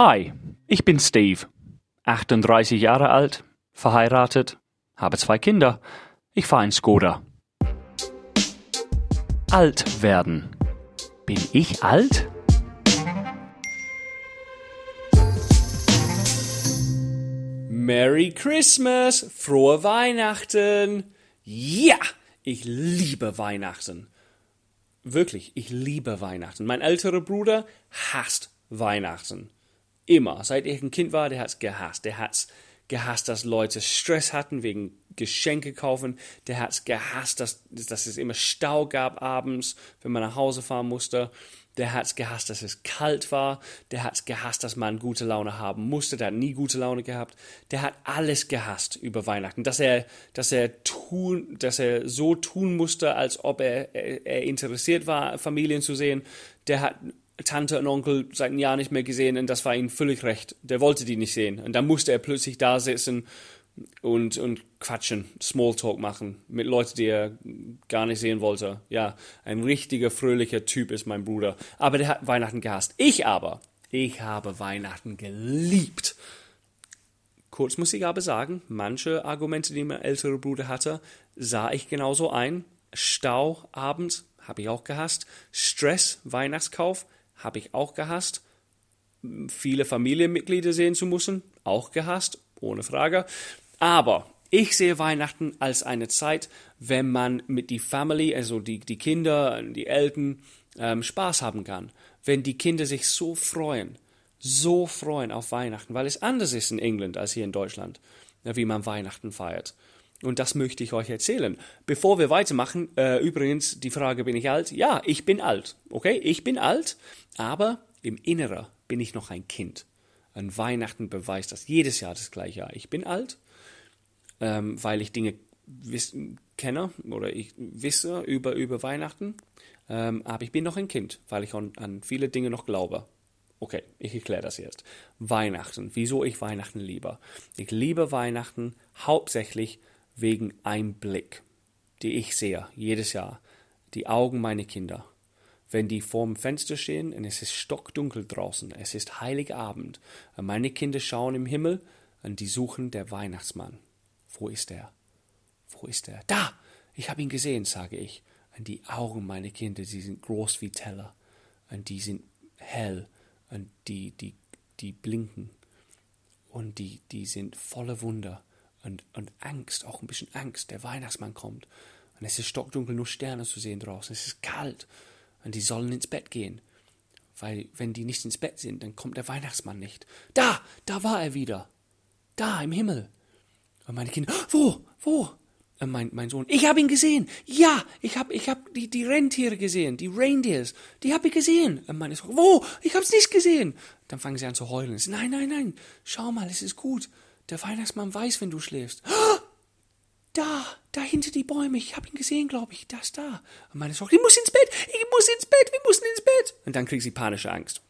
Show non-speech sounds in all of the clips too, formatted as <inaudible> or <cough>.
Hi, ich bin Steve, 38 Jahre alt, verheiratet, habe zwei Kinder. Ich fahre in Skoda. Alt werden. Bin ich alt? Merry Christmas, frohe Weihnachten. Ja, ich liebe Weihnachten. Wirklich, ich liebe Weihnachten. Mein älterer Bruder hasst Weihnachten. Immer. Seit ich ein Kind war, der hat's gehasst. Der hat's gehasst, dass Leute Stress hatten wegen Geschenke kaufen. Der hat's gehasst, dass, dass es immer Stau gab abends, wenn man nach Hause fahren musste. Der hat's gehasst, dass es kalt war. Der hat's gehasst, dass man gute Laune haben musste. Der hat nie gute Laune gehabt. Der hat alles gehasst über Weihnachten. Dass er, dass er tun, dass er so tun musste, als ob er, er, er interessiert war, Familien zu sehen. Der hat Tante und Onkel seit einem Jahr nicht mehr gesehen und das war ihm völlig recht. Der wollte die nicht sehen. Und dann musste er plötzlich da sitzen und, und quatschen, Smalltalk machen mit Leuten, die er gar nicht sehen wollte. Ja, ein richtiger, fröhlicher Typ ist mein Bruder. Aber der hat Weihnachten gehasst. Ich aber, ich habe Weihnachten geliebt. Kurz muss ich aber sagen, manche Argumente, die mein älterer Bruder hatte, sah ich genauso ein. Stau abends habe ich auch gehasst. Stress, Weihnachtskauf, habe ich auch gehasst. Viele Familienmitglieder sehen zu müssen, auch gehasst, ohne Frage. Aber ich sehe Weihnachten als eine Zeit, wenn man mit die Family, also die, die Kinder, die Eltern, ähm, Spaß haben kann. Wenn die Kinder sich so freuen, so freuen auf Weihnachten, weil es anders ist in England als hier in Deutschland, wie man Weihnachten feiert. Und das möchte ich euch erzählen. Bevor wir weitermachen, äh, übrigens die Frage, bin ich alt? Ja, ich bin alt. Okay, ich bin alt, aber im Inneren bin ich noch ein Kind. An Weihnachten beweist das jedes Jahr das gleiche Jahr. Ich bin alt, ähm, weil ich Dinge wissen, kenne oder ich wisse über, über Weihnachten, ähm, aber ich bin noch ein Kind, weil ich an, an viele Dinge noch glaube. Okay, ich erkläre das jetzt. Weihnachten. Wieso ich Weihnachten liebe? Ich liebe Weihnachten hauptsächlich wegen einem Blick, die ich sehe jedes Jahr. Die Augen meiner Kinder. Wenn die vorm Fenster stehen und es ist stockdunkel draußen, es ist Heiligabend, und meine Kinder schauen im Himmel und die suchen der Weihnachtsmann. Wo ist er? Wo ist er? Da! Ich habe ihn gesehen, sage ich. Und die Augen meiner Kinder, die sind groß wie Teller. Und die sind hell. Und die, die, die blinken. Und die, die sind voller Wunder und, und Angst, auch ein bisschen Angst. Der Weihnachtsmann kommt. Und es ist stockdunkel, nur Sterne zu sehen draußen. Es ist kalt. Und die sollen ins Bett gehen. Weil, wenn die nicht ins Bett sind, dann kommt der Weihnachtsmann nicht. Da, da war er wieder. Da, im Himmel. Und meine Kinder, wo, wo? Und mein, mein Sohn, ich habe ihn gesehen. Ja, ich habe ich hab die, die Rentiere gesehen, die Reindeers. Die habe ich gesehen. Und meine Sohn, wo? Ich habe es nicht gesehen. Dann fangen sie an zu heulen. Nein, nein, nein. Schau mal, es ist gut. Der Weihnachtsmann weiß, wenn du schläfst. Da, da hinter die Bäume. Ich habe ihn gesehen, glaube ich. Da ist da. Und meine Tochter, ich muss ins Bett. Ich muss ins Bett. Wir müssen ins Bett. Und dann kriegt sie panische Angst.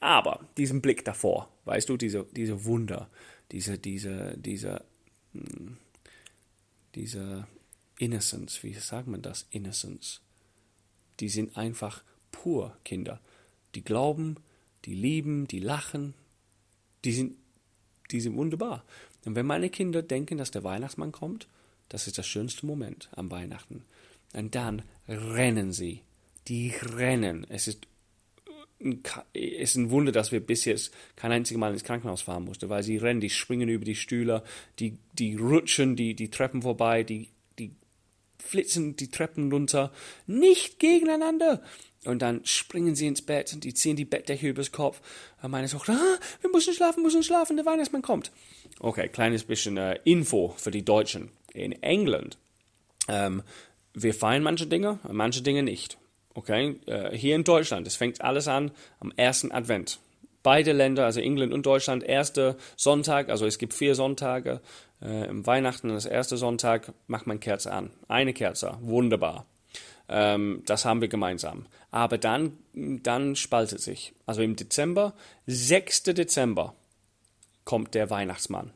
Aber diesen Blick davor, weißt du, diese, diese Wunder, diese, diese, diese, hm, diese Innocence, wie sagt man das? Innocence. Die sind einfach pur Kinder. Die glauben, die lieben, die lachen. Die sind die sind wunderbar. Und wenn meine Kinder denken, dass der Weihnachtsmann kommt, das ist das schönste Moment am Weihnachten. Und dann rennen sie. Die rennen. Es ist, es ist ein Wunder, dass wir bis jetzt kein einziges Mal ins Krankenhaus fahren mussten, weil sie rennen, die springen über die Stühle, die, die rutschen die, die Treppen vorbei, die flitzen die Treppen runter. Nicht gegeneinander. Und dann springen sie ins Bett und die ziehen die Bettdecke übers Kopf. Und meine Tochter, ah, wir müssen schlafen, müssen schlafen, der Weihnachtsmann kommt. Okay, kleines bisschen äh, Info für die Deutschen. In England, ähm, wir feiern manche Dinge, manche Dinge nicht. Okay, äh, hier in Deutschland, es fängt alles an am ersten Advent. Beide Länder, also England und Deutschland, erster Sonntag, also es gibt vier Sonntage. Äh, Im Weihnachten, das erste Sonntag, macht man Kerze an. Eine Kerze, wunderbar. Ähm, das haben wir gemeinsam. Aber dann, dann spaltet sich. Also im Dezember, 6. Dezember, kommt der Weihnachtsmann.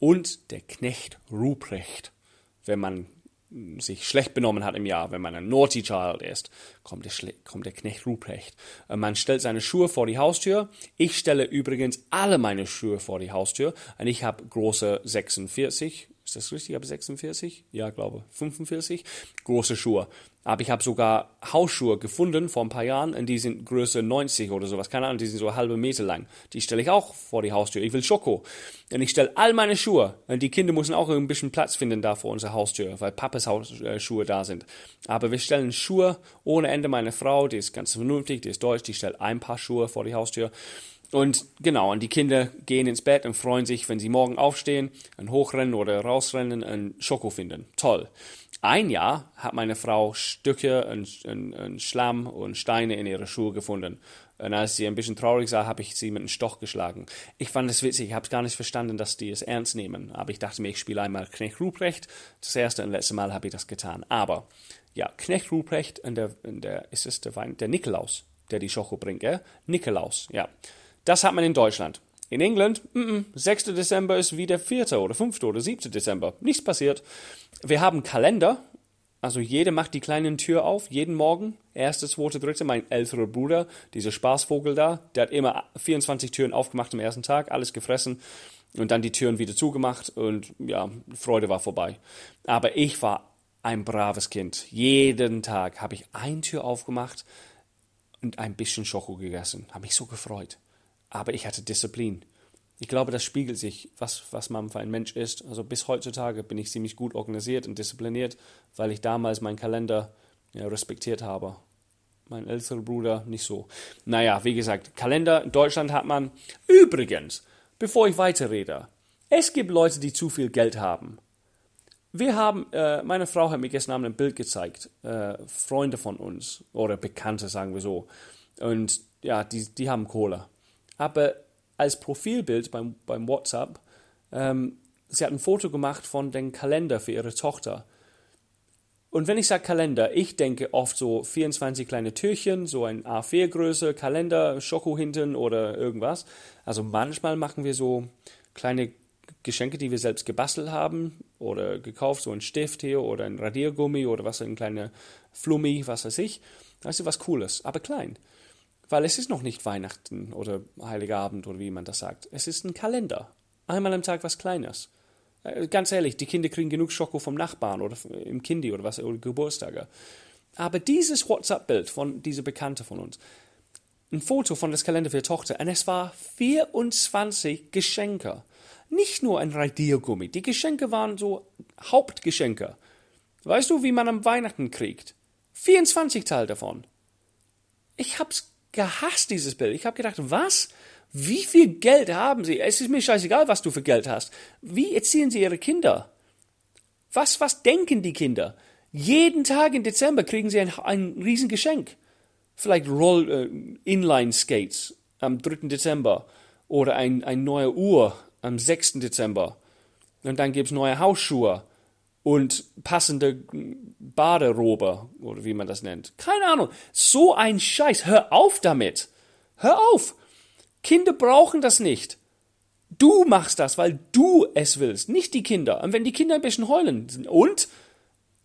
Und der Knecht Ruprecht, wenn man sich schlecht benommen hat im Jahr, wenn man ein Naughty Child ist, kommt der, Schle kommt der Knecht Ruprecht. Äh, man stellt seine Schuhe vor die Haustür. Ich stelle übrigens alle meine Schuhe vor die Haustür. Und ich habe große 46, ist das richtig? Ich habe 46? Ja, glaube 45 große Schuhe. Aber ich habe sogar Hausschuhe gefunden vor ein paar Jahren und die sind Größe 90 oder sowas. Keine Ahnung, die sind so halbe Meter lang. Die stelle ich auch vor die Haustür. Ich will Schoko. Und ich stelle all meine Schuhe. Und die Kinder müssen auch ein bisschen Platz finden da vor unserer Haustür, weil Papas Hausschuhe da sind. Aber wir stellen Schuhe ohne Ende. Meine Frau, die ist ganz vernünftig, die ist deutsch, die stellt ein paar Schuhe vor die Haustür. Und genau, und die Kinder gehen ins Bett und freuen sich, wenn sie morgen aufstehen, und hochrennen oder rausrennen und Schoko finden. Toll ein Jahr hat meine Frau Stücke und, und, und, Schlamm und Steine in ihre Schuhe gefunden. Und als sie ein bisschen traurig sah, habe ich sie mit einem Stoch geschlagen. Ich fand es witzig, ich habe gar nicht verstanden, dass die es ernst nehmen. Aber ich dachte mir, ich spiele einmal Knecht Ruprecht. Das erste und letzte Mal habe ich das getan. Aber ja, Knecht Ruprecht und der, und der ist es der Wein, der Nikolaus, der die Schoko bringt, gell? Nikolaus, ja. Das hat man in Deutschland. In England, mm -mm, 6. Dezember ist wie der 4. oder 5. oder 7. Dezember. Nichts passiert. Wir haben Kalender. Also jeder macht die kleine Tür auf, jeden Morgen. Erste, zweite, dritte. Mein älterer Bruder, dieser Spaßvogel da, der hat immer 24 Türen aufgemacht am ersten Tag, alles gefressen und dann die Türen wieder zugemacht und ja, Freude war vorbei. Aber ich war ein braves Kind. Jeden Tag habe ich eine Tür aufgemacht und ein bisschen Schoko gegessen. Habe mich so gefreut aber ich hatte Disziplin. Ich glaube, das spiegelt sich, was, was man für ein Mensch ist. Also bis heutzutage bin ich ziemlich gut organisiert und diszipliniert, weil ich damals meinen Kalender ja, respektiert habe. Mein älterer Bruder nicht so. Naja, wie gesagt, Kalender in Deutschland hat man. Übrigens, bevor ich weiterrede, es gibt Leute, die zu viel Geld haben. Wir haben, äh, meine Frau hat mir gestern Abend ein Bild gezeigt, äh, Freunde von uns oder Bekannte, sagen wir so. Und ja, die, die haben Kohle aber als Profilbild beim, beim WhatsApp, ähm, sie hat ein Foto gemacht von dem Kalender für ihre Tochter. Und wenn ich sage Kalender, ich denke oft so 24 kleine Türchen, so ein A4-Größe, Kalender, Schoko hinten oder irgendwas. Also manchmal machen wir so kleine Geschenke, die wir selbst gebastelt haben oder gekauft, so ein Stift hier oder ein Radiergummi oder was, ein kleiner Flummi, was weiß ich. Das ist was Cooles, aber klein. Weil es ist noch nicht Weihnachten oder Heiligabend oder wie man das sagt. Es ist ein Kalender. Einmal am Tag was Kleines. Äh, ganz ehrlich, die Kinder kriegen genug Schoko vom Nachbarn oder im Kindi oder was, oder Geburtstage. Aber dieses WhatsApp-Bild von dieser Bekannte von uns, ein Foto von das Kalender für die Tochter, und es war 24 Geschenke. Nicht nur ein Radiergummi. Die Geschenke waren so Hauptgeschenke. Weißt du, wie man am Weihnachten kriegt? 24 Teil davon. Ich hab's gehasst, dieses Bild. Ich habe gedacht, was? Wie viel Geld haben sie? Es ist mir scheißegal, was du für Geld hast. Wie erziehen sie ihre Kinder? Was, was denken die Kinder? Jeden Tag im Dezember kriegen sie ein, ein Riesengeschenk. Vielleicht Roll, äh, Inline-Skates am 3. Dezember oder ein, ein neue Uhr am 6. Dezember. Und dann gibt's neue Hausschuhe und passende Baderobe oder wie man das nennt. Keine Ahnung. So ein Scheiß. Hör auf damit. Hör auf. Kinder brauchen das nicht. Du machst das, weil du es willst, nicht die Kinder. Und wenn die Kinder ein bisschen heulen und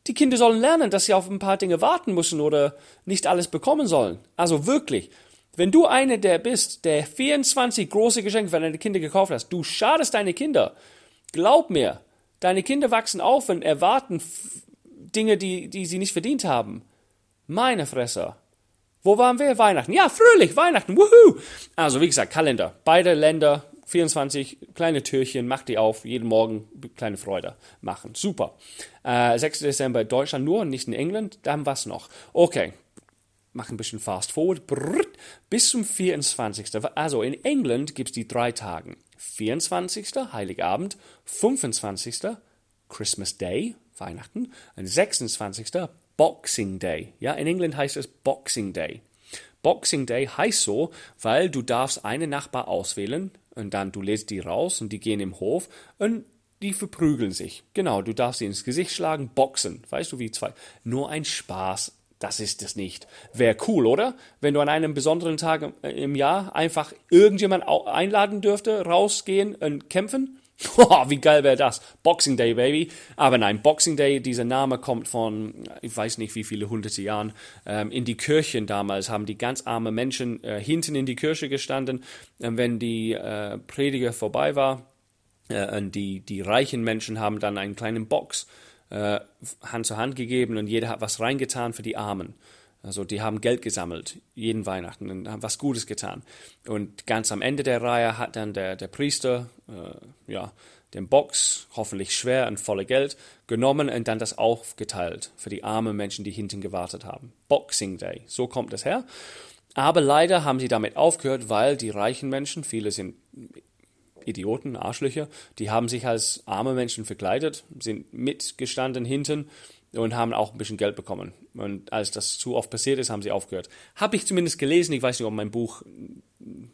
die Kinder sollen lernen, dass sie auf ein paar Dinge warten müssen oder nicht alles bekommen sollen. Also wirklich, wenn du einer der bist, der 24 große Geschenke für deine Kinder gekauft hast, du schadest deine Kinder. Glaub mir, Deine Kinder wachsen auf und erwarten Dinge, die, die sie nicht verdient haben. Meine Fresse. Wo waren wir? Weihnachten. Ja, fröhlich, Weihnachten. Wuhu! Also, wie gesagt, Kalender. Beide Länder, 24 kleine Türchen, mach die auf, jeden Morgen kleine Freude machen. Super. Äh, 6. Dezember Deutschland nur, nicht in England. Dann was noch? Okay. Mach ein bisschen fast forward. Brrrt, bis zum 24. Also, in England gibt es die drei Tagen. 24. Heiligabend, 25. Christmas Day, Weihnachten, und 26. Boxing Day. Ja, in England heißt es Boxing Day. Boxing Day heißt so, weil du darfst einen Nachbar auswählen und dann du lädst die raus und die gehen im Hof und die verprügeln sich. Genau, du darfst sie ins Gesicht schlagen, boxen. Weißt du, wie zwei. Nur ein Spaß das ist es nicht. Wäre cool, oder? Wenn du an einem besonderen Tag im Jahr einfach irgendjemand einladen dürfte, rausgehen und kämpfen. <laughs> Oh, wie geil wäre das? Boxing Day, Baby. Aber nein, Boxing Day, dieser Name kommt von, ich weiß nicht wie viele hunderte Jahren, ähm, in die Kirchen damals haben die ganz armen Menschen äh, hinten in die Kirche gestanden, äh, wenn die äh, Prediger vorbei war. Äh, die, die reichen Menschen haben dann einen kleinen Box äh, Hand zu Hand gegeben und jeder hat was reingetan für die Armen. Also die haben Geld gesammelt, jeden Weihnachten und haben was Gutes getan. Und ganz am Ende der Reihe hat dann der, der Priester äh, ja, den Box, hoffentlich schwer und voller Geld, genommen und dann das aufgeteilt für die armen Menschen, die hinten gewartet haben. Boxing Day, so kommt es her. Aber leider haben sie damit aufgehört, weil die reichen Menschen, viele sind Idioten, Arschlöcher, die haben sich als arme Menschen verkleidet, sind mitgestanden hinten und haben auch ein bisschen Geld bekommen. Und als das zu oft passiert ist, haben sie aufgehört. Habe ich zumindest gelesen. Ich weiß nicht, ob mein Buch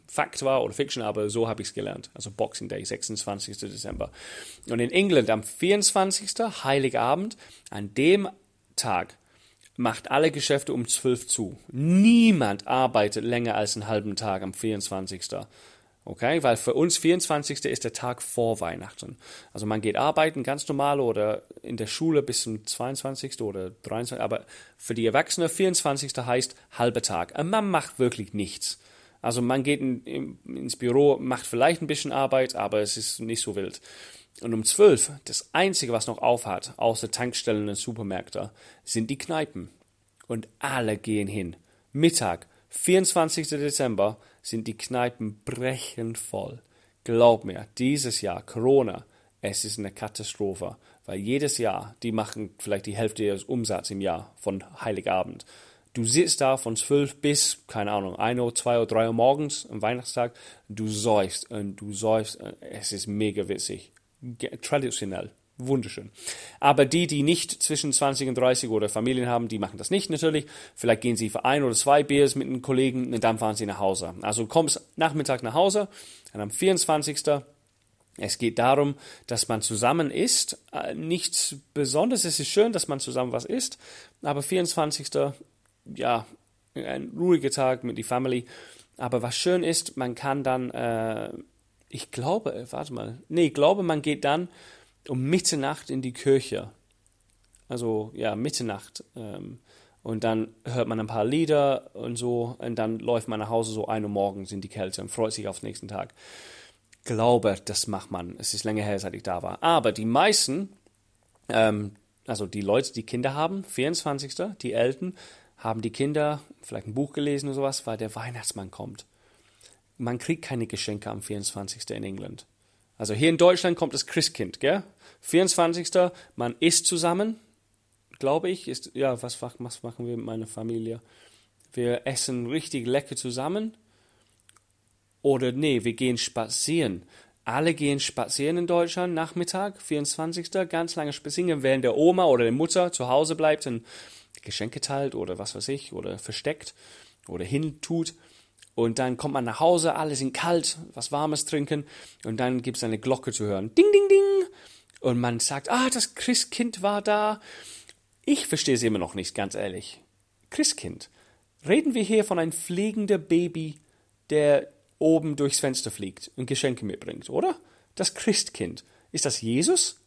Fakt war oder Fiction, aber so habe ich es gelernt. Also Boxing Day, 26. Dezember. Und in England am 24. Heiligabend, an dem Tag, macht alle Geschäfte um 12 zu. Niemand arbeitet länger als einen halben Tag am 24. Okay, weil für uns 24. ist der Tag vor Weihnachten. Also man geht arbeiten ganz normal oder in der Schule bis zum 22. oder 23. Aber für die Erwachsenen 24. heißt halber Tag. Und man macht wirklich nichts. Also man geht in, in, ins Büro, macht vielleicht ein bisschen Arbeit, aber es ist nicht so wild. Und um 12, das Einzige, was noch aufhat, außer Tankstellen und Supermärkte, sind die Kneipen. Und alle gehen hin. Mittag, 24. Dezember, sind die Kneipen brechend voll. Glaub mir, dieses Jahr Corona, es ist eine Katastrophe, weil jedes Jahr, die machen vielleicht die Hälfte ihres Umsatzes im Jahr von Heiligabend. Du sitzt da von zwölf bis, keine Ahnung, ein Uhr, zwei Uhr, drei Uhr morgens am Weihnachtstag, du säufst und du säufst, es ist mega witzig. Traditionell wunderschön. Aber die, die nicht zwischen 20 und 30 oder Familien haben, die machen das nicht natürlich. Vielleicht gehen sie für ein oder zwei Biers mit einem Kollegen und dann fahren sie nach Hause. Also kommst Nachmittag nach Hause und am 24. Es geht darum, dass man zusammen isst. Äh, nichts Besonderes. Es ist schön, dass man zusammen was isst. Aber 24. Ja, ein ruhiger Tag mit der Family. Aber was schön ist, man kann dann, äh, ich glaube, warte mal, nee, ich glaube, man geht dann um Mitternacht in die Kirche. Also ja, Mitternacht. Ähm, und dann hört man ein paar Lieder und so. Und dann läuft man nach Hause so ein Uhr morgens in die Kälte und freut sich auf den nächsten Tag. Glaube, das macht man. Es ist länger her, seit ich da war. Aber die meisten, ähm, also die Leute, die Kinder haben, 24. Die Eltern, haben die Kinder vielleicht ein Buch gelesen oder sowas, weil der Weihnachtsmann kommt. Man kriegt keine Geschenke am 24. in England. Also hier in Deutschland kommt das Christkind, gell? 24. Man isst zusammen, glaube ich. Ist, ja, was, was machen wir mit meiner Familie? Wir essen richtig lecker zusammen. Oder nee, wir gehen spazieren. Alle gehen spazieren in Deutschland, Nachmittag, 24. Ganz lange spazieren, während der Oma oder der Mutter zu Hause bleibt und Geschenke teilt oder was weiß ich, oder versteckt oder hintut. Und dann kommt man nach Hause, alle sind kalt, was Warmes trinken und dann gibt es eine Glocke zu hören. Ding, ding, ding. Und man sagt, ah, das Christkind war da. Ich verstehe es immer noch nicht, ganz ehrlich. Christkind. Reden wir hier von einem fliegenden Baby, der oben durchs Fenster fliegt und Geschenke mitbringt, oder? Das Christkind. Ist das Jesus?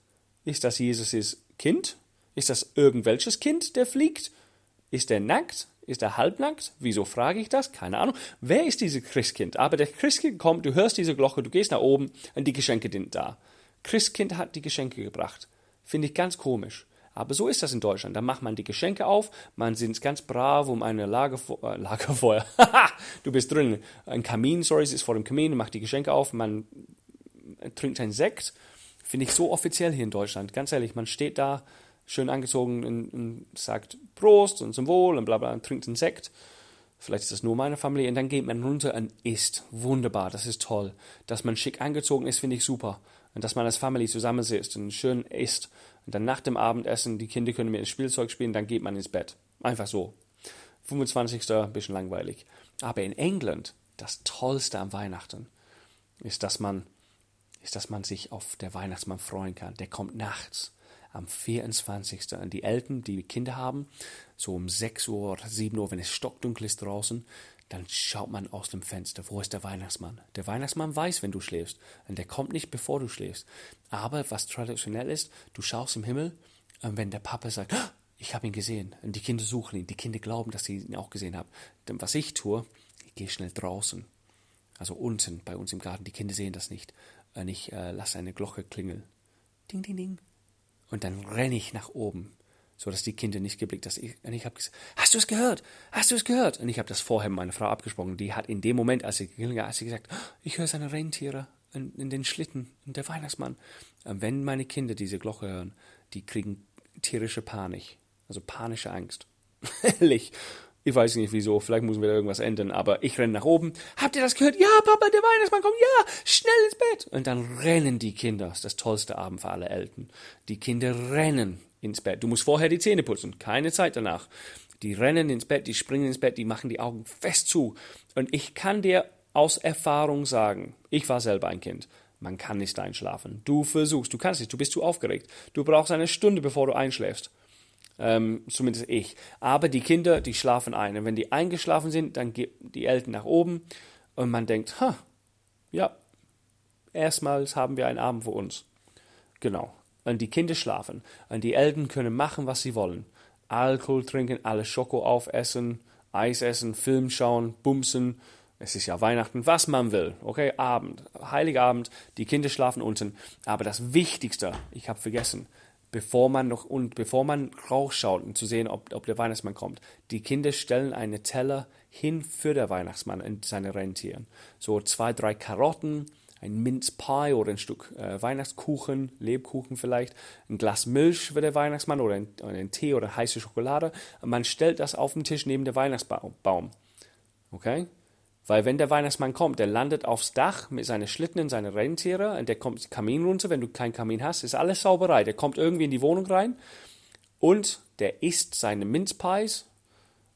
Ist das Jesus' Kind? Ist das irgendwelches Kind, der fliegt? Ist er nackt? Ist er halbnackt? Wieso frage ich das? Keine Ahnung. Wer ist dieses Christkind? Aber der Christkind kommt, du hörst diese Glocke, du gehst nach oben und die Geschenke sind da. Christkind hat die Geschenke gebracht. Finde ich ganz komisch. Aber so ist das in Deutschland. Da macht man die Geschenke auf, man sind ganz brav um eine Lagerfeuer. Äh, Lagerfeuer. <laughs> du bist drin. Ein Kamin, sorry, es ist vor dem Kamin, macht die Geschenke auf, man trinkt einen Sekt. Finde ich so offiziell hier in Deutschland. Ganz ehrlich, man steht da, schön angezogen und, und, sagt Prost und zum Wohl und bla bla und trinkt einen Sekt. Vielleicht ist das nur meine Familie. Und dann geht man runter und isst. Wunderbar, das ist toll. Dass man schick angezogen ist, finde ich super. Und dass man als Familie zusammensitzt und schön isst. Und dann nach dem Abendessen, die Kinder können mit dem Spielzeug spielen, dann geht man ins Bett. Einfach so. 25. ein bisschen langweilig. Aber in England, das Tollste am Weihnachten ist, dass man, ist, dass man sich auf der Weihnachtsmann freuen kann. Der kommt nachts am 24. Und die Eltern, die Kinder haben, so um 6 Uhr oder 7 Uhr, wenn es stockdunkel ist draußen, dann schaut man aus dem Fenster, wo ist der Weihnachtsmann? Der Weihnachtsmann weiß, wenn du schläfst, und der kommt nicht, bevor du schläfst. Aber was traditionell ist, du schaust im Himmel, und wenn der Papa sagt, "Ah, ich habe ihn gesehen, und die Kinder suchen ihn, die Kinder glauben, dass sie ihn auch gesehen haben, dann was ich tue, ich gehe schnell draußen, also unten bei uns im Garten, die Kinder sehen das nicht, und ich äh, lasse eine Glocke klingeln, ding, ding, ding, und dann renne ich nach oben so dass die Kinder nicht geblickt dass ich und ich habe gesagt hast du es gehört? Hast du es gehört? Und ich habe das vorher mit meiner Frau abgesprochen. Die hat in dem Moment als sie hat sie gesagt "Oh, ich höre seine Rentiere in, in den Schlitten und der Weihnachtsmann. Und wenn meine Kinder diese Glocke hören die kriegen tierische Panik also panische Angst. <laughs> Ehrlich ich weiß nicht wieso, vielleicht müssen wir da irgendwas ändern, aber ich renne nach oben. Habt ihr das gehört? Ja, Papa, der Weihnachtsmann kommt, ja, schnell ins Bett. Und dann rennen die Kinder. Das ist das tollste Abend für alle Eltern. Die Kinder rennen ins Bett. Du musst vorher die Zähne putzen, keine Zeit danach. Die rennen ins Bett, die springen ins Bett, die machen die Augen fest zu. Und ich kann dir aus Erfahrung sagen, ich war selber ein Kind. Man kann nicht einschlafen. Du versuchst, du kannst nicht, du bist zu aufgeregt. Du brauchst eine Stunde, bevor du einschläfst. Ähm, zumindest ich. Aber die Kinder, die schlafen ein. Und wenn die eingeschlafen sind, dann gehen die Eltern nach oben und man denkt, ha, ja, erstmals haben wir einen Abend für uns. Genau. Und die Kinder schlafen. Und die Eltern können machen, was sie wollen. Alkohol trinken, alle Schoko aufessen, Eis essen, Film schauen, bumsen. Es ist ja Weihnachten, was man will. Okay, Abend, Heiligabend, die Kinder schlafen unten. Aber das Wichtigste, ich habe vergessen, bevor man noch und bevor man rausschaut, um zu sehen, ob, ob der Weihnachtsmann kommt. Die Kinder stellen eine Teller hin für den Weihnachtsmann und seine Rentieren. So zwei, drei Karotten, ein Minzpie oder ein Stück äh, Weihnachtskuchen, Lebkuchen vielleicht, ein Glas Milch für den Weihnachtsmann oder ein, oder ein Tee oder heiße Schokolade. Und man stellt das auf den Tisch neben den Weihnachtsbaum. Okay? Weil wenn der Weihnachtsmann kommt, der landet aufs Dach mit seinen Schlitten und seinen Rentiere und der kommt Kamin runter, wenn du keinen Kamin hast, ist alles sauberei. Der kommt irgendwie in die Wohnung rein und der isst seine Minzpies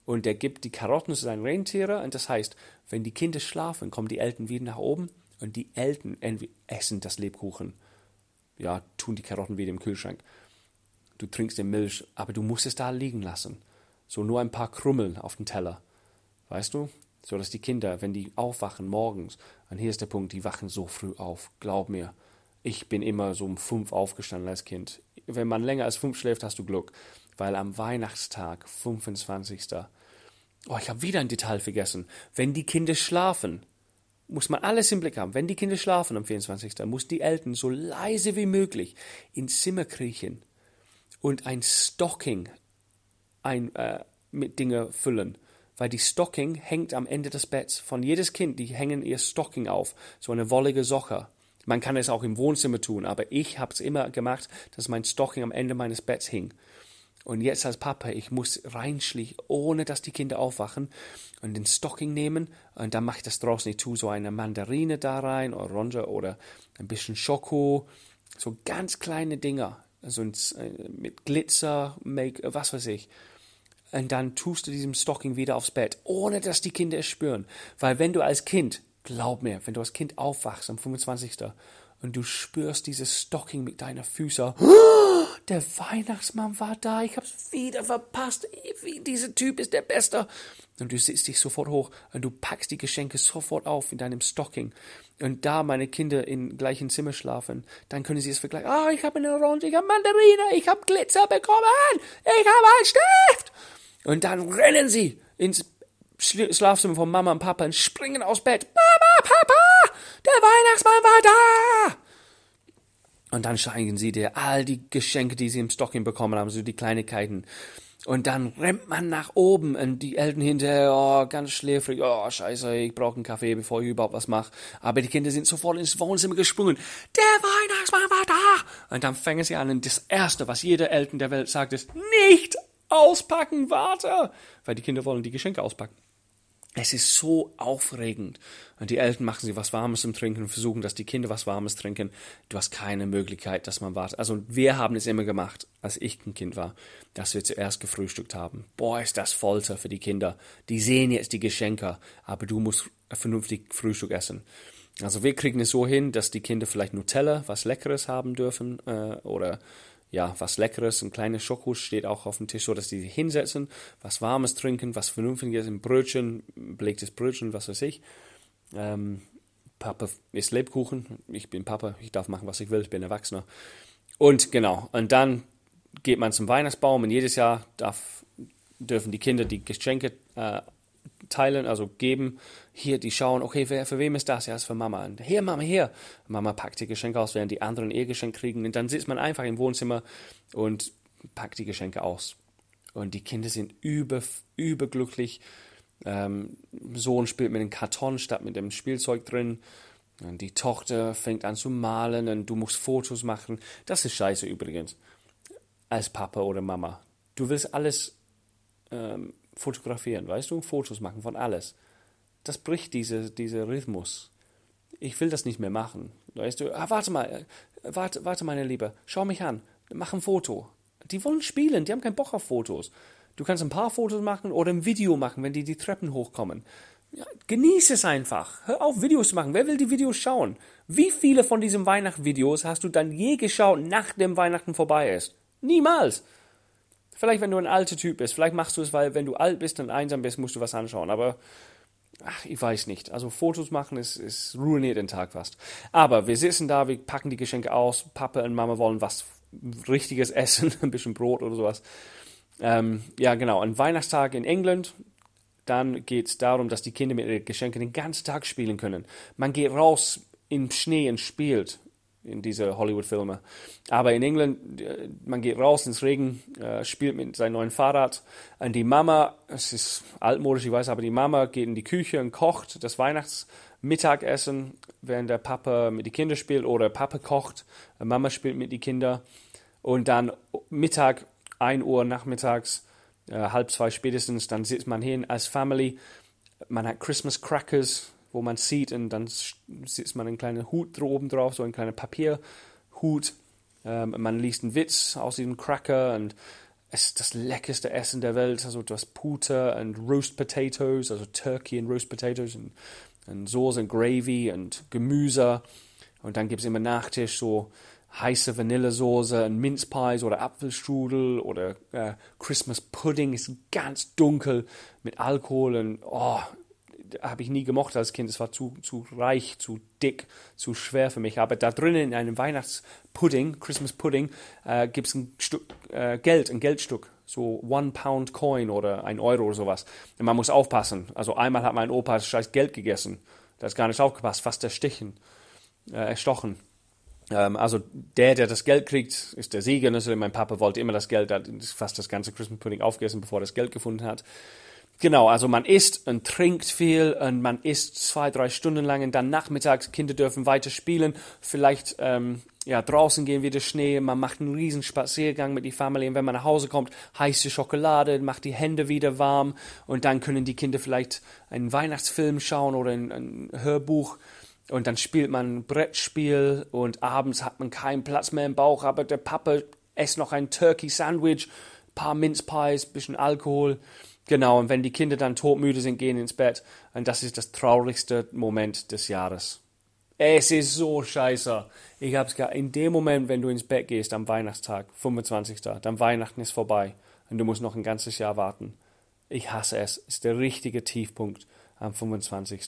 und der gibt die Karotten zu seinen Rentiere und das heißt, wenn die Kinder schlafen, kommen die Eltern wieder nach oben und die Eltern essen das Lebkuchen. Ja, tun die Karotten wieder im Kühlschrank. Du trinkst die Milch, aber du musst es da liegen lassen. So nur ein paar Krümmeln auf dem Teller. Weißt du? So dass die Kinder, wenn die aufwachen morgens, und hier ist der Punkt, die wachen so früh auf, glaub mir, ich bin immer so um fünf aufgestanden als Kind. Wenn man länger als fünf schläft, hast du Glück, weil am Weihnachtstag, 25. Oh, ich habe wieder ein Detail vergessen. Wenn die Kinder schlafen, muss man alles im Blick haben. Wenn die Kinder schlafen am 24. muss die Eltern so leise wie möglich ins Zimmer kriechen und ein Stocking ein, äh, mit Dinge füllen weil die Stocking hängt am Ende des Betts. Von jedes Kind, die hängen ihr Stocking auf, so eine wollige Socke. Man kann es auch im Wohnzimmer tun, aber ich habe es immer gemacht, dass mein Stocking am Ende meines Betts hing. Und jetzt als Papa, ich muss reinschlich, ohne dass die Kinder aufwachen, und den Stocking nehmen, und dann mache ich das draußen. Ich tue so eine Mandarine da rein, Orange oder ein bisschen Schoko, so ganz kleine Dinger, so mit Glitzer, Make, was weiß ich und dann tust du diesem Stocking wieder aufs Bett, ohne dass die Kinder es spüren. Weil wenn du als Kind, glaub mir, wenn du als Kind aufwachst am 25. und du spürst dieses Stocking mit deiner Füße, der Weihnachtsmann war da, ich hab's wieder verpasst, dieser Typ ist der Beste. Und du sitzt dich sofort hoch und du packst die Geschenke sofort auf in deinem Stocking. Und da meine Kinder im gleichen Zimmer schlafen, dann können sie es vergleichen. Ah, oh, ich habe eine Orange, ich habe Mandarine, ich habe Glitzer bekommen, ich habe einen Stift. Und dann rennen sie ins Schlafzimmer von Mama und Papa und springen aus Bett. Mama, Papa, der Weihnachtsmann war da. Und dann zeigen sie dir all die Geschenke, die sie im Stocking bekommen haben, so die Kleinigkeiten. Und dann rennt man nach oben und die Eltern hinterher, oh, ganz schläfrig, oh, scheiße, ich brauche einen Kaffee, bevor ich überhaupt was mache. Aber die Kinder sind sofort ins Wohnzimmer gesprungen. Der Weihnachtsmann war da! Und dann fangen sie an und das Erste, was jeder Eltern der Welt sagt, ist, nicht Auspacken, warte! Weil die Kinder wollen die Geschenke auspacken. Es ist so aufregend. Und die Eltern machen sie was Warmes zum Trinken und versuchen, dass die Kinder was Warmes trinken. Du hast keine Möglichkeit, dass man wartet. Also wir haben es immer gemacht, als ich ein Kind war, dass wir zuerst gefrühstückt haben. Boah, ist das Folter für die Kinder. Die sehen jetzt die Geschenke, aber du musst vernünftig Frühstück essen. Also wir kriegen es so hin, dass die Kinder vielleicht Nutella, was Leckeres haben dürfen, äh, oder ja, was Leckeres, ein kleines Schokos steht auch auf dem Tisch, so dass die sich hinsetzen, was Warmes trinken, was Vernünftiges, ein Brötchen, belegtes Brötchen, was weiß ich. Ähm, Papa isst Lebkuchen, ich bin Papa, ich darf machen, was ich will, ich bin Erwachsener. Und genau, und dann geht man zum Weihnachtsbaum und jedes Jahr darf, dürfen die Kinder die Geschenke äh, teilen, also geben. Hier, die schauen, okay, wer, für wem ist das? Ja, ist für Mama. Und hier, Mama, hier. Mama packt die Geschenke aus, während die anderen ihr Geschenk kriegen. Und dann sitzt man einfach im Wohnzimmer und packt die Geschenke aus. Und die Kinder sind über, überglücklich. Ähm, Sohn spielt mit einem Karton statt mit dem Spielzeug drin. Und die Tochter fängt an zu malen und du musst Fotos machen. Das ist scheiße übrigens. Als Papa oder Mama. Du willst alles ähm, fotografieren, weißt du? Fotos machen von alles. Das bricht diese, dieser Rhythmus. Ich will das nicht mehr machen. Weißt du, ah, warte mal, äh, warte, warte, meine Liebe, schau mich an, mach ein Foto. Die wollen spielen, die haben keinen Bock auf Fotos. Du kannst ein paar Fotos machen oder ein Video machen, wenn die die Treppen hochkommen. Ja, genieße es einfach. Hör auf, Videos zu machen. Wer will die Videos schauen? Wie viele von diesen Weihnachtsvideos hast du dann je geschaut, nachdem Weihnachten vorbei ist? Niemals. Vielleicht, wenn du ein alter Typ bist. Vielleicht machst du es, weil wenn du alt bist und einsam bist, musst du was anschauen. Aber ach, ich weiß nicht. Also Fotos machen ist, ist ruiniert den Tag fast. Aber wir sitzen da, wir packen die Geschenke aus. Papa und Mama wollen was richtiges essen, <laughs> ein bisschen Brot oder sowas. Ähm, ja, genau. Ein Weihnachtstag in England. Dann geht es darum, dass die Kinder mit ihren Geschenken den ganzen Tag spielen können. Man geht raus im Schnee und spielt in diese Hollywood-Filme. Aber in England, äh, man geht raus ins Regen, äh, spielt mit seinem neuen Fahrrad. Und die Mama, es ist altmodisch, ich weiß, aber die Mama geht in die Küche und kocht das Weihnachtsmittagessen, während der Papa mit den Kindern spielt oder Papa kocht, Mama spielt mit den Kindern. Und dann Mittag, 1 Uhr nachmittags, äh, halb zwei spätestens, dann sitzt man hin als Family. Man hat Christmas Crackers, wo man sieht und dann sitzt man einen kleinen Hut oben drauf, so ein kleiner Papierhut. Ähm, man liest einen Witz aus diesem Cracker und es ist das leckerste Essen der Welt. Also du hast Pute und Roast Potatoes, also Turkey und Roast Potatoes und, und Soße und Gravy und Gemüse. Und dann gibt es immer Nachtisch so heiße Vanillesoße, ein Minzpies oder Apfelstrudel oder äh, Christmas Pudding ist ganz dunkel mit Alkohol und oh, habe ich nie gemocht als Kind. Es war zu, zu reich, zu dick, zu schwer für mich. Aber da drinnen in einem Weihnachtspudding, Christmas Pudding, äh, gibt es ein Stück äh, Geld, ein Geldstück. So One Pound Coin oder ein Euro oder sowas. Und man muss aufpassen. Also einmal hat mein Opa das scheiß Geld gegessen. Da ist gar nicht aufgepasst, fast erstichen, äh, erstochen. Ähm, also der, der das Geld kriegt, ist der Sieger. Also mein Papa wollte immer das Geld, hat fast das ganze Christmas Pudding aufgegessen, bevor er das Geld gefunden hat. Genau, also man isst und trinkt viel und man isst zwei, drei Stunden lang und dann nachmittags, Kinder dürfen weiter spielen, vielleicht ähm, ja, draußen gehen wieder Schnee, man macht einen riesen Spaziergang mit die Familie und wenn man nach Hause kommt, heiße Schokolade, macht die Hände wieder warm und dann können die Kinder vielleicht einen Weihnachtsfilm schauen oder ein, ein Hörbuch und dann spielt man ein Brettspiel und abends hat man keinen Platz mehr im Bauch, aber der Papa isst noch ein Turkey Sandwich, paar Mince Pies, bisschen Alkohol Genau, und wenn die Kinder dann todmüde sind, gehen ins Bett. Und das ist das traurigste Moment des Jahres. Es ist so scheiße. Ich hab's gar in dem Moment, wenn du ins Bett gehst am Weihnachtstag, 25. dann Weihnachten ist vorbei und du musst noch ein ganzes Jahr warten. Ich hasse es. Ist der richtige Tiefpunkt am 25.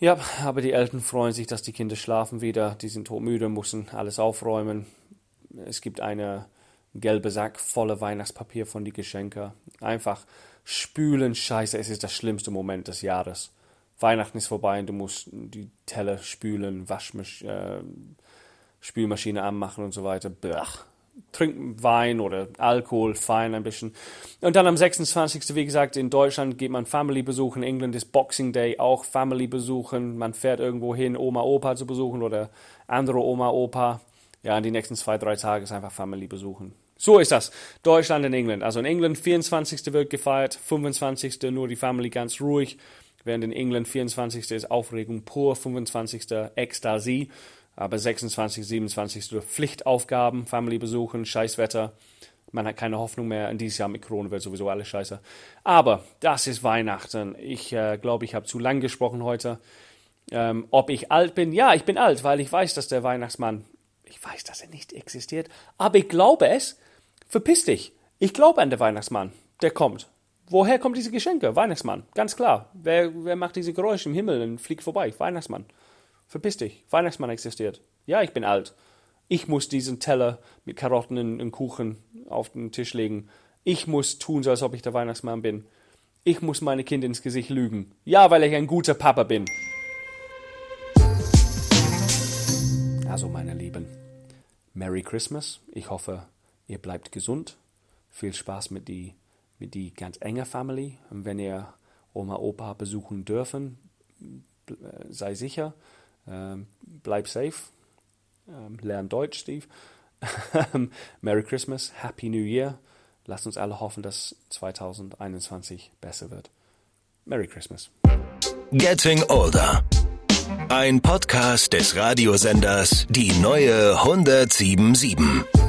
Ja, aber die Eltern freuen sich, dass die Kinder schlafen wieder. Die sind todmüde, müssen alles aufräumen. Es gibt eine gelbe Sack voller Weihnachtspapier von die Geschenke. Einfach spülen, scheiße, es ist das schlimmste Moment des Jahres. Weihnachten ist vorbei und du musst die Teller spülen, Waschmasch äh, Spülmaschine anmachen und so weiter. Blach. Trink Wein oder Alkohol, fein ein bisschen. Und dann am 26. wie gesagt, in Deutschland geht man Family besuchen. In England ist Boxing Day auch Family besuchen. Man fährt irgendwo hin, Oma, Opa zu besuchen oder andere Oma, Opa. Ja, in die nächsten zwei, drei Tage ist einfach Family besuchen. So ist das. Deutschland und England. Also in England 24. wird gefeiert, 25. nur die Family ganz ruhig, während in England 24. ist Aufregung pur, 25. Ekstasie, aber 26., 27. Pflichtaufgaben, Family besuchen, Scheißwetter. Man hat keine Hoffnung mehr. In dieses Jahr mit Corona wird sowieso alles scheiße. Aber das ist Weihnachten. Ich äh, glaube, ich habe zu lang gesprochen heute. Ähm, ob ich alt bin? Ja, ich bin alt, weil ich weiß, dass der Weihnachtsmann Ich weiß, dass er nicht existiert, aber ich glaube es. Verpiss dich. Ich glaube an den Weihnachtsmann. Der kommt. Woher kommen diese Geschenke? Weihnachtsmann. Ganz klar. Wer, wer macht diese Geräusche im Himmel und fliegt vorbei? Weihnachtsmann. Verpiss dich. Weihnachtsmann existiert. Ja, ich bin alt. Ich muss diesen Teller mit Karotten und Kuchen auf den Tisch legen. Ich muss tun, so als ob ich der Weihnachtsmann bin. Ich muss meine Kinder ins Gesicht lügen. Ja, weil ich ein guter Papa bin. Also, meine Lieben, Merry Christmas. Ich hoffe, ihr bleibt gesund. Viel Spaß mit die, mit die ganz enge Family. Und wenn ihr Oma, Opa besuchen dürfen, sei sicher, ähm, bleib safe, ähm, lern Deutsch, Steve. <laughs> Merry Christmas, Happy New Year. Lasst uns alle hoffen, dass 2021 besser wird. Merry Christmas. Getting Older. Ein Podcast des Radiosenders Die neue 1077.